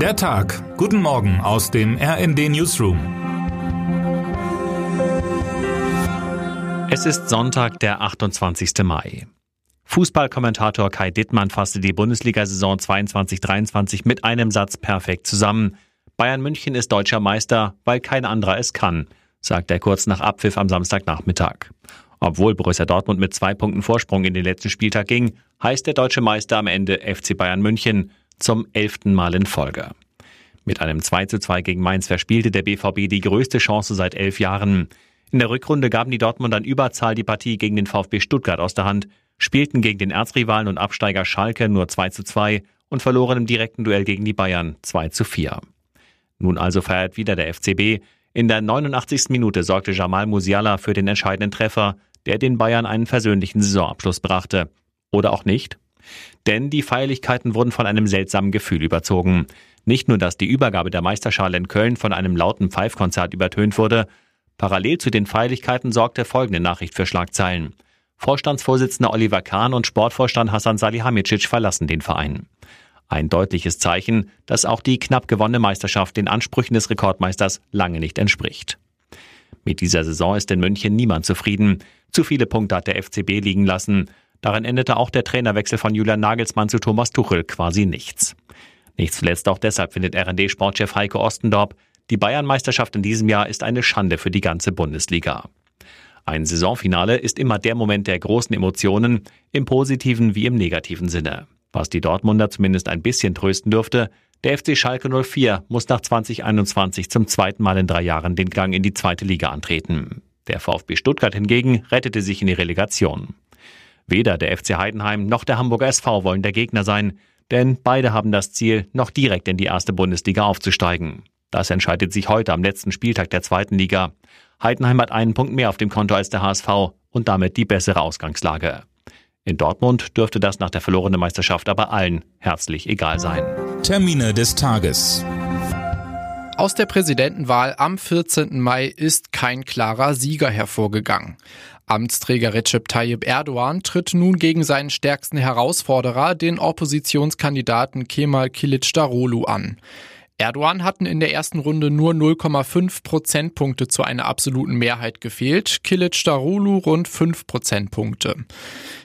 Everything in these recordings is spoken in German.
Der Tag. Guten Morgen aus dem RND Newsroom. Es ist Sonntag, der 28. Mai. Fußballkommentator Kai Dittmann fasste die Bundesliga-Saison 22-23 mit einem Satz perfekt zusammen. Bayern München ist deutscher Meister, weil kein anderer es kann, sagt er kurz nach Abpfiff am Samstagnachmittag. Obwohl Borussia Dortmund mit zwei Punkten Vorsprung in den letzten Spieltag ging, heißt der deutsche Meister am Ende FC Bayern München zum elften Mal in Folge. Mit einem 2 zu 2 gegen Mainz verspielte der BVB die größte Chance seit elf Jahren. In der Rückrunde gaben die Dortmunder in Überzahl die Partie gegen den VfB Stuttgart aus der Hand, spielten gegen den Erzrivalen und Absteiger Schalke nur 2 zu 2 und verloren im direkten Duell gegen die Bayern 2 zu 4. Nun also feiert wieder der FCB. In der 89. Minute sorgte Jamal Musiala für den entscheidenden Treffer, der den Bayern einen versöhnlichen Saisonabschluss brachte. Oder auch nicht? Denn die Feierlichkeiten wurden von einem seltsamen Gefühl überzogen. Nicht nur, dass die Übergabe der Meisterschale in Köln von einem lauten Pfeifkonzert übertönt wurde, parallel zu den Feierlichkeiten sorgte folgende Nachricht für Schlagzeilen. Vorstandsvorsitzender Oliver Kahn und Sportvorstand Hassan Salihamidzic verlassen den Verein. Ein deutliches Zeichen, dass auch die knapp gewonnene Meisterschaft den Ansprüchen des Rekordmeisters lange nicht entspricht. Mit dieser Saison ist in München niemand zufrieden. Zu viele Punkte hat der FCB liegen lassen. Darin endete auch der Trainerwechsel von Julian Nagelsmann zu Thomas Tuchel quasi nichts. Nicht zuletzt auch deshalb findet RD-Sportchef Heiko Ostendorp, die Bayern-Meisterschaft in diesem Jahr ist eine Schande für die ganze Bundesliga. Ein Saisonfinale ist immer der Moment der großen Emotionen, im positiven wie im negativen Sinne. Was die Dortmunder zumindest ein bisschen trösten dürfte, der FC Schalke 04 muss nach 2021 zum zweiten Mal in drei Jahren den Gang in die zweite Liga antreten. Der VfB Stuttgart hingegen rettete sich in die Relegation. Weder der FC Heidenheim noch der Hamburger SV wollen der Gegner sein, denn beide haben das Ziel, noch direkt in die erste Bundesliga aufzusteigen. Das entscheidet sich heute am letzten Spieltag der zweiten Liga. Heidenheim hat einen Punkt mehr auf dem Konto als der HSV und damit die bessere Ausgangslage. In Dortmund dürfte das nach der verlorenen Meisterschaft aber allen herzlich egal sein. Termine des Tages. Aus der Präsidentenwahl am 14. Mai ist kein klarer Sieger hervorgegangen. Amtsträger Recep Tayyip Erdogan tritt nun gegen seinen stärksten Herausforderer, den Oppositionskandidaten Kemal Kilicdaroglu an. Erdogan hatten in der ersten Runde nur 0,5 Prozentpunkte zu einer absoluten Mehrheit gefehlt, Kilicdaroglu rund 5 Prozentpunkte.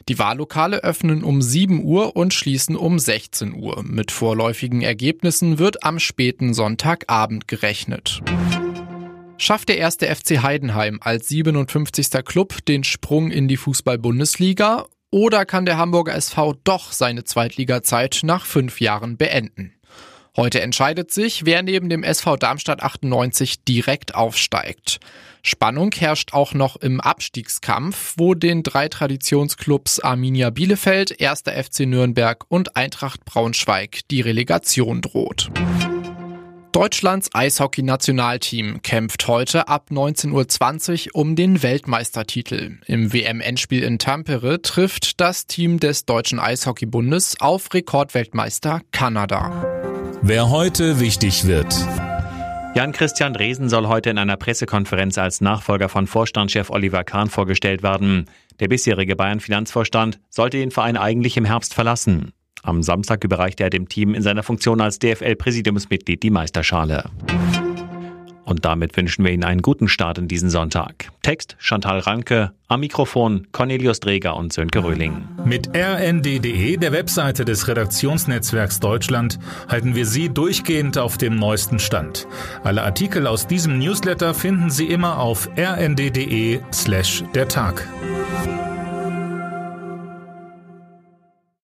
Die Wahllokale öffnen um 7 Uhr und schließen um 16 Uhr. Mit vorläufigen Ergebnissen wird am späten Sonntagabend gerechnet. Schafft der erste FC Heidenheim als 57. Club den Sprung in die Fußball-Bundesliga oder kann der Hamburger SV doch seine Zweitligazeit nach fünf Jahren beenden? Heute entscheidet sich, wer neben dem SV Darmstadt 98 direkt aufsteigt. Spannung herrscht auch noch im Abstiegskampf, wo den drei Traditionsclubs Arminia Bielefeld, 1. FC Nürnberg und Eintracht Braunschweig die Relegation droht. Deutschlands Eishockey-Nationalteam kämpft heute ab 19.20 Uhr um den Weltmeistertitel. Im WM-Endspiel in Tampere trifft das Team des Deutschen Eishockeybundes auf Rekordweltmeister Kanada. Wer heute wichtig wird. Jan-Christian Dresen soll heute in einer Pressekonferenz als Nachfolger von Vorstandschef Oliver Kahn vorgestellt werden. Der bisherige Bayern-Finanzvorstand sollte den Verein eigentlich im Herbst verlassen. Am Samstag überreichte er dem Team in seiner Funktion als DFL-Präsidiumsmitglied die Meisterschale. Und damit wünschen wir Ihnen einen guten Start in diesen Sonntag. Text Chantal Ranke, am Mikrofon Cornelius Dreger und Sönke Röhling. Mit rnd.de, der Webseite des Redaktionsnetzwerks Deutschland, halten wir Sie durchgehend auf dem neuesten Stand. Alle Artikel aus diesem Newsletter finden Sie immer auf rnd.de slash der Tag.